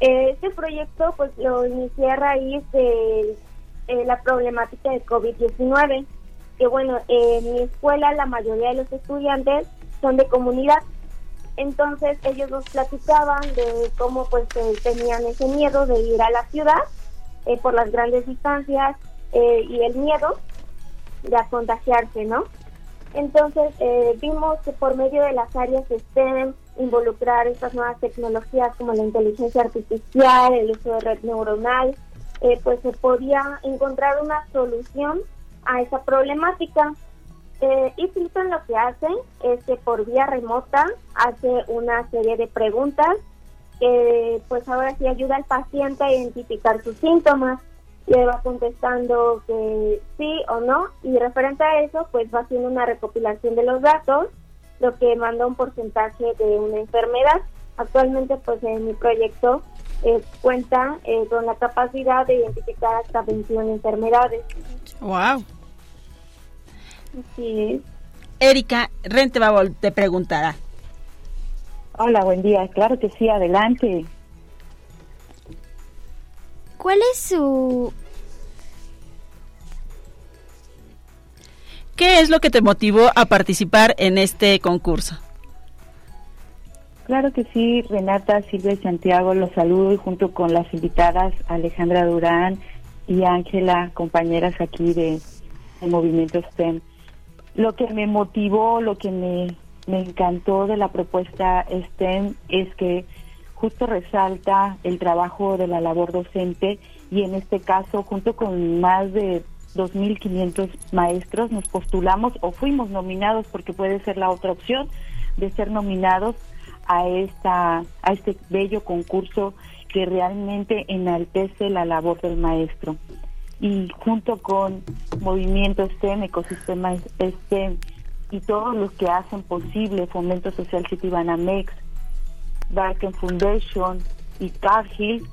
S: Este proyecto pues lo inicié a raíz de eh, la problemática de COVID-19, que bueno, en mi escuela la mayoría de los estudiantes son de comunidad, entonces ellos nos platicaban de cómo pues eh, tenían ese miedo de ir a la ciudad eh, por las grandes distancias y el miedo de contagiarse, ¿no? Entonces eh, vimos que por medio de las áreas STEM, involucrar estas nuevas tecnologías como la inteligencia artificial, el uso de red neuronal, eh, pues se podía encontrar una solución a esa problemática. Eh, y Filton lo que hace es que por vía remota hace una serie de preguntas que pues ahora sí ayuda al paciente a identificar sus síntomas le va contestando que sí o no y referente a eso pues va haciendo una recopilación de los datos lo que manda un porcentaje de una enfermedad. Actualmente pues en mi proyecto eh, cuenta eh, con la capacidad de identificar hasta 21 enfermedades.
C: Wow
S: sí
C: Erika Rente te preguntará.
R: Hola buen día. Claro que sí adelante
B: ¿Cuál es su...
C: ¿Qué es lo que te motivó a participar en este concurso?
R: Claro que sí, Renata, Silvia y Santiago, los saludo y junto con las invitadas Alejandra Durán y Ángela, compañeras aquí de, Movimiento STEM. Lo que me motivó, lo que me, me encantó de la propuesta STEM es que justo resalta el trabajo de la labor docente y en este caso junto con más de 2.500 maestros nos postulamos o fuimos nominados, porque puede ser la otra opción, de ser nominados a, esta, a este bello concurso que realmente enaltece la labor del maestro. Y junto con movimientos STEM, ecosistemas STEM y todos los que hacen posible Fomento Social Citibanamex, Darken Foundation y Cargill,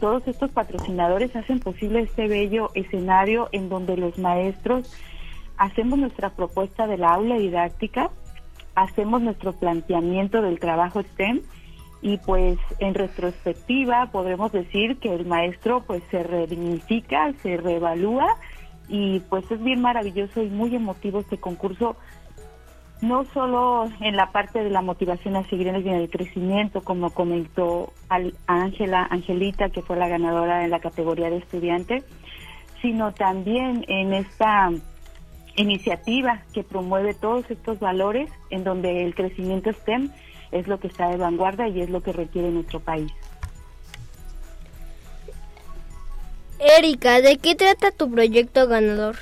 R: todos estos patrocinadores hacen posible este bello escenario en donde los maestros hacemos nuestra propuesta de la aula didáctica, hacemos nuestro planteamiento del trabajo STEM y pues en retrospectiva podremos decir que el maestro pues se redignifica, se reevalúa y pues es bien maravilloso y muy emotivo este concurso no solo en la parte de la motivación a seguir en el crecimiento, como comentó Ángela, Angelita, que fue la ganadora en la categoría de estudiante, sino también en esta iniciativa que promueve todos estos valores en donde el crecimiento STEM es lo que está de vanguardia y es lo que requiere nuestro país.
A: Erika, ¿de qué trata tu proyecto ganador?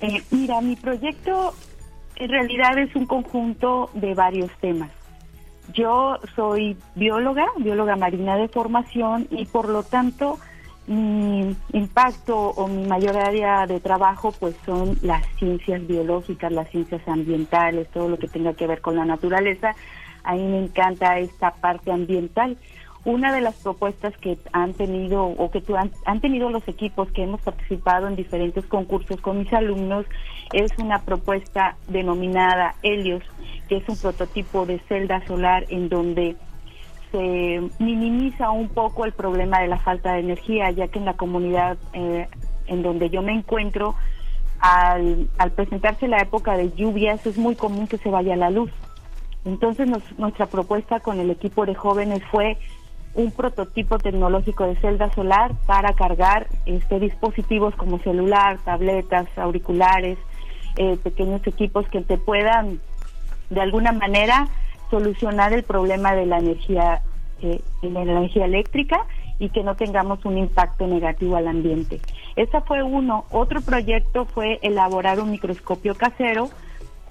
R: Eh, mira, mi proyecto en realidad es un conjunto de varios temas. Yo soy bióloga, bióloga marina de formación y por lo tanto mi impacto o mi mayor área de trabajo pues son las ciencias biológicas, las ciencias ambientales, todo lo que tenga que ver con la naturaleza. A mí me encanta esta parte ambiental una de las propuestas que han tenido o que han, tenido los equipos que hemos participado en diferentes concursos con mis alumnos es una propuesta denominada Helios, que es un prototipo de celda solar en donde se minimiza un poco el problema de la falta de energía, ya que en la comunidad eh, en donde yo me encuentro, al, al, presentarse la época de lluvias, es muy común que se vaya la luz. Entonces nuestra propuesta con el equipo de jóvenes fue un prototipo tecnológico de celda solar para cargar este dispositivos como celular, tabletas, auriculares, eh, pequeños equipos que te puedan de alguna manera solucionar el problema de la energía eh, de la energía eléctrica y que no tengamos un impacto negativo al ambiente. Ese fue uno. Otro proyecto fue elaborar un microscopio casero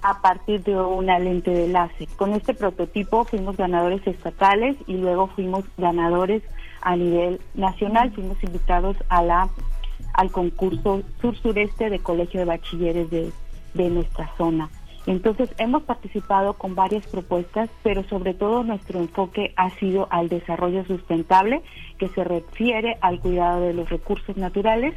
R: a partir de una lente de láser. Con este prototipo fuimos ganadores estatales y luego fuimos ganadores a nivel nacional, fuimos invitados a la al concurso sur-sureste de Colegio de Bachilleres de, de nuestra zona. Entonces hemos participado con varias propuestas, pero sobre todo nuestro enfoque ha sido al desarrollo sustentable, que se refiere al cuidado de los recursos naturales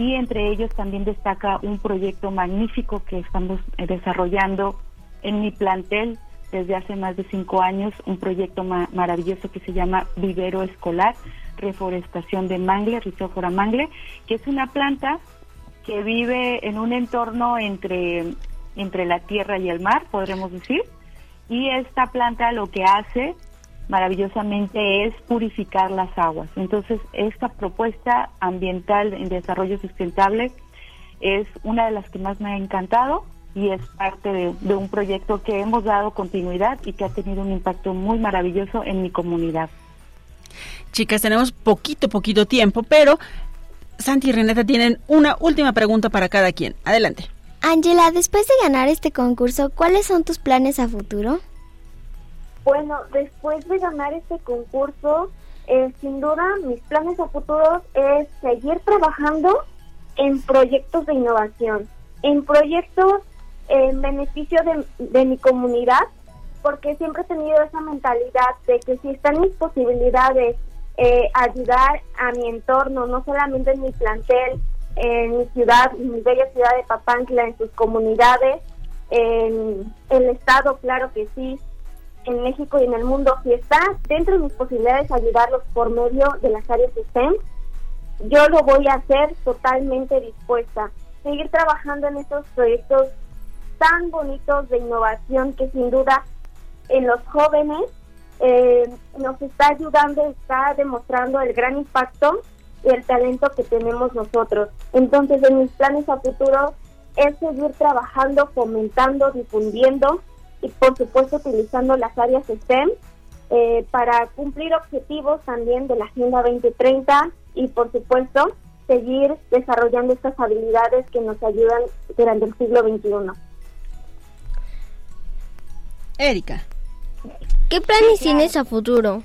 R: y entre ellos también destaca un proyecto magnífico que estamos desarrollando en mi plantel desde hace más de cinco años, un proyecto maravilloso que se llama Vivero Escolar, Reforestación de Mangle, Rizófora Mangle, que es una planta que vive en un entorno entre, entre la tierra y el mar, podremos decir, y esta planta lo que hace maravillosamente es purificar las aguas. Entonces, esta propuesta ambiental en desarrollo sustentable es una de las que más me ha encantado y es parte de, un proyecto que hemos dado continuidad y que ha tenido un impacto muy maravilloso en mi comunidad.
C: Chicas, tenemos poquito, poquito tiempo, pero Santi y Renata tienen una última pregunta para cada quien. Adelante.
B: Angela, después de ganar este concurso, ¿cuáles son tus planes a futuro?
S: Bueno, después de ganar este concurso, eh, sin duda mis planes a futuro es seguir trabajando en proyectos de innovación, en proyectos en beneficio de, mi comunidad, porque siempre he tenido esa mentalidad de que si están mis posibilidades eh, ayudar a mi entorno, no solamente en mi plantel, en mi ciudad, en mi bella ciudad de Papantla, en sus comunidades, en el estado, claro que sí, en México y en el mundo, si está dentro de mis posibilidades ayudarlos por medio de las áreas STEM, yo lo voy a hacer totalmente dispuesta. Seguir trabajando en estos proyectos tan bonitos de innovación que sin duda en los jóvenes eh, nos está ayudando, está demostrando el gran impacto y el talento que tenemos nosotros. Entonces, en mis planes a futuro es seguir trabajando, fomentando, difundiendo y por supuesto utilizando las áreas STEM eh, para cumplir objetivos también de la Agenda 2030 y por supuesto seguir desarrollando estas habilidades que nos ayudan durante el siglo XXI.
C: Erika.
A: ¿Qué planes tienes a futuro?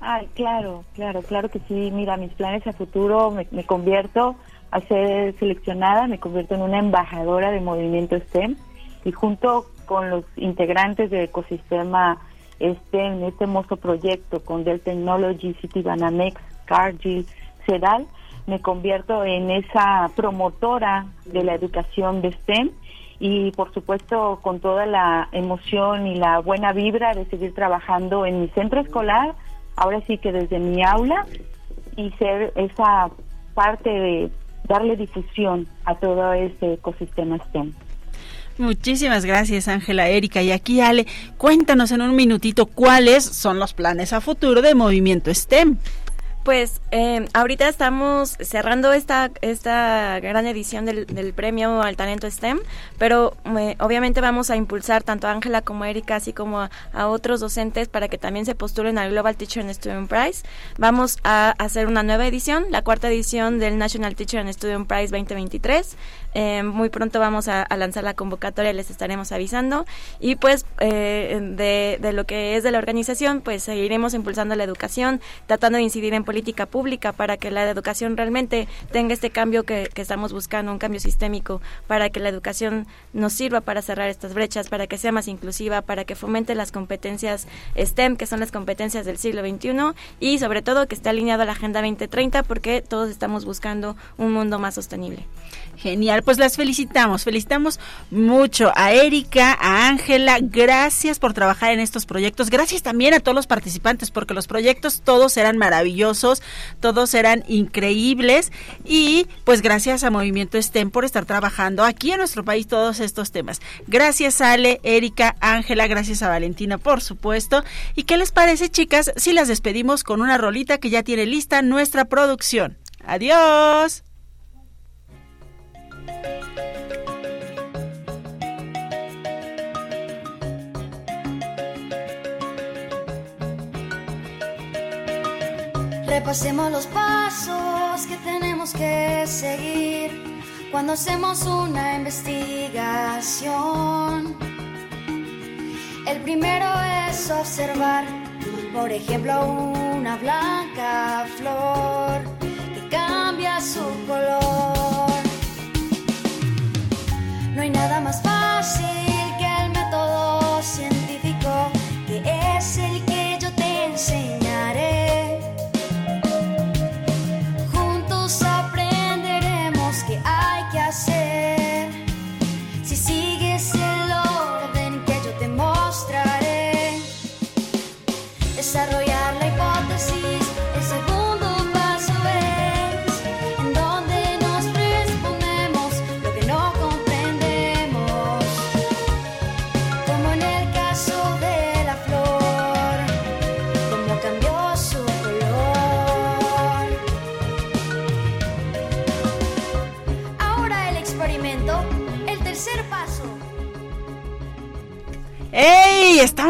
R: Ay, claro, claro, claro que sí. Mira, mis planes a futuro me, me convierto a ser seleccionada, me convierto en una embajadora de movimiento STEM y junto con los integrantes del ecosistema STEM, en este hermoso proyecto con Dell Technology, City Banamex, Cargill, CEDAL, me convierto en esa promotora de la educación de STEM y por supuesto con toda la emoción y la buena vibra de seguir trabajando en mi centro escolar, ahora sí que desde mi aula y ser esa parte de darle difusión a todo este ecosistema STEM.
C: Muchísimas gracias, Ángela, Erika. Y aquí, Ale, cuéntanos en un minutito cuáles son los planes a futuro de Movimiento STEM.
Q: Pues eh, ahorita estamos cerrando esta, esta gran edición del, premio al talento STEM, pero eh, obviamente vamos a impulsar tanto a Ángela como a Erika, así como a, a, otros docentes para que también se postulen al Global Teacher and Student Prize. Vamos a hacer una nueva edición, la cuarta edición del National Teacher and Student Prize 2023. Eh, muy pronto vamos a, lanzar la convocatoria, les estaremos avisando. Y pues eh, de, de, lo que es de la organización, pues seguiremos impulsando la educación, tratando de incidir en política pública para que la educación realmente tenga este cambio que, que, estamos buscando, un cambio sistémico, para que la educación nos sirva para cerrar estas brechas, para que sea más inclusiva, para que fomente las competencias STEM, que son las competencias del siglo XXI, y sobre todo que esté alineado a la Agenda 2030, porque todos estamos buscando un mundo más sostenible.
C: Genial, pues las felicitamos, felicitamos mucho a Erika, a Ángela, gracias por trabajar en estos proyectos, gracias también a todos los participantes porque los proyectos todos eran maravillosos, todos eran increíbles y pues gracias a Movimiento STEM por estar trabajando aquí en nuestro país todos estos temas. Gracias Ale, Erika, Ángela, gracias a Valentina por supuesto. ¿Y qué les parece chicas si las despedimos con una rolita que ya tiene lista nuestra producción? Adiós.
T: Repasemos los pasos que tenemos que seguir cuando hacemos una investigación. El primero es observar, por ejemplo, una blanca flor que cambia su color. No hay nada más fácil que el método científico, que es el que yo te enseñaré.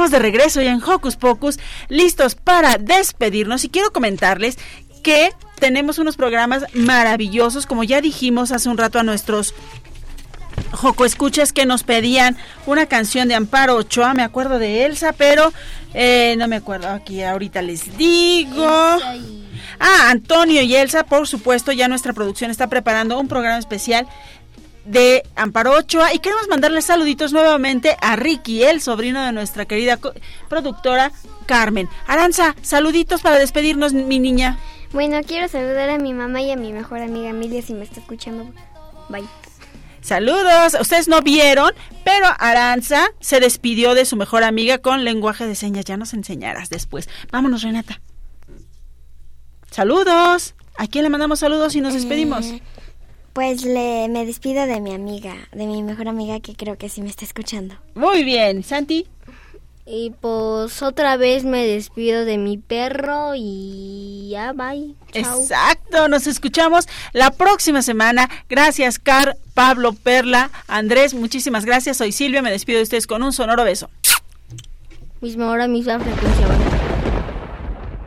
C: Estamos de regreso ya en Hocus Pocus, listos para despedirnos y quiero comentarles que tenemos unos programas maravillosos, como ya dijimos hace un rato a nuestros Joco Escuchas que nos pedían una canción de Amparo Ochoa, me acuerdo de Elsa, pero eh, no me acuerdo aquí, ahorita les digo. Ah, Antonio y Elsa, por supuesto, ya nuestra producción está preparando un programa especial de Amparo Ochoa y queremos mandarle saluditos nuevamente a Ricky, el sobrino de nuestra querida productora Carmen. Aranza, saluditos para despedirnos, mi niña.
L: Bueno, quiero saludar a mi mamá y a mi mejor amiga Emilia si me está escuchando. Bye.
C: Saludos, ustedes no vieron, pero Aranza se despidió de su mejor amiga con lenguaje de señas. Ya nos enseñarás después. Vámonos, Renata. Saludos. ¿A quién le mandamos saludos y nos despedimos?
L: Eh, pues le, me despido de mi amiga, de mi mejor amiga que creo que sí me está escuchando.
C: Muy bien, Santi.
A: Y pues otra vez me despido de mi perro y ya, bye.
C: Chao. Exacto, nos escuchamos la próxima semana. Gracias, Car, Pablo, Perla, Andrés, muchísimas gracias. Soy Silvia, me despido de ustedes con un sonoro beso.
A: Misma hora, misma frecuencia.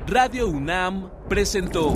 K: Radio UNAM presentó.